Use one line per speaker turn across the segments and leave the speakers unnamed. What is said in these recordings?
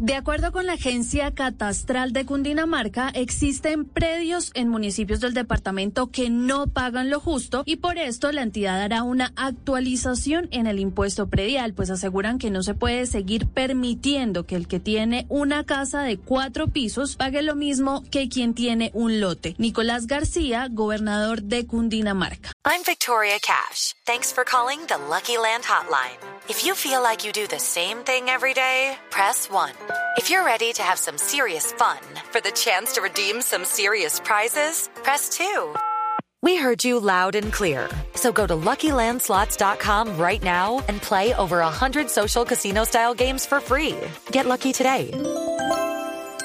De acuerdo con la Agencia Catastral de Cundinamarca, existen predios en municipios del departamento que no pagan lo justo y por esto la entidad hará una actualización en el impuesto predial, pues aseguran que no se puede seguir permitiendo que el que tiene una casa de cuatro pisos pague lo mismo que quien tiene un lote. Nicolás García, gobernador de Cundinamarca.
I'm Victoria Cash. Thanks for calling the Lucky Land Hotline. If you feel like you do the same thing every day, press 1. If you're ready to have some serious fun for the chance to redeem some serious prizes, press 2. We heard you loud and clear. So go to LuckyLandSlots.com right now and play over 100 social casino-style games for free. Get lucky today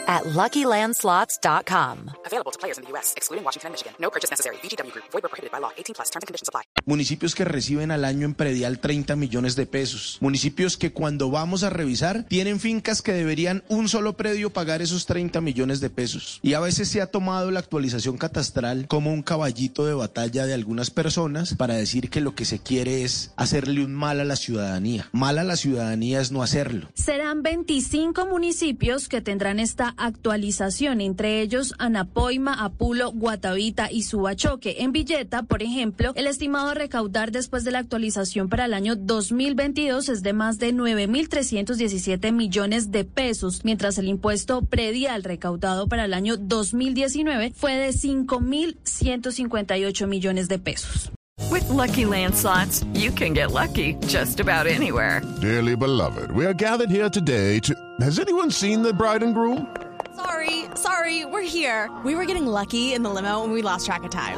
at LuckyLandSlots.com.
Available to players in the U.S., excluding Washington and Michigan. No purchase necessary. VGW Group. Void where prohibited by law. 18 plus. Terms and conditions apply.
Municipios que reciben al año en predial 30 millones de pesos. Municipios que cuando vamos a revisar tienen fincas que deberían un solo predio pagar esos 30 millones de pesos. Y a veces se ha tomado la actualización catastral como un caballito de batalla de algunas personas para decir que lo que se quiere es hacerle un mal a la ciudadanía. Mal a la ciudadanía es no hacerlo.
Serán 25 municipios que tendrán esta actualización, entre ellos Anapoima, Apulo, Guatavita y Subachoque. En Villeta, por ejemplo, el estimado a recaudar después de la actualización para el año 2022 es de más de 9.317 millones de pesos, mientras el impuesto predial recaudado para el año 2019 fue de 5.158 millones de pesos.
With Lucky Land slots, you can get lucky just about anywhere.
Dearly beloved, we are gathered here today to. Has anyone seen the bride and groom?
Sorry, sorry, we're here. We were getting lucky in the limo and we lost track of time.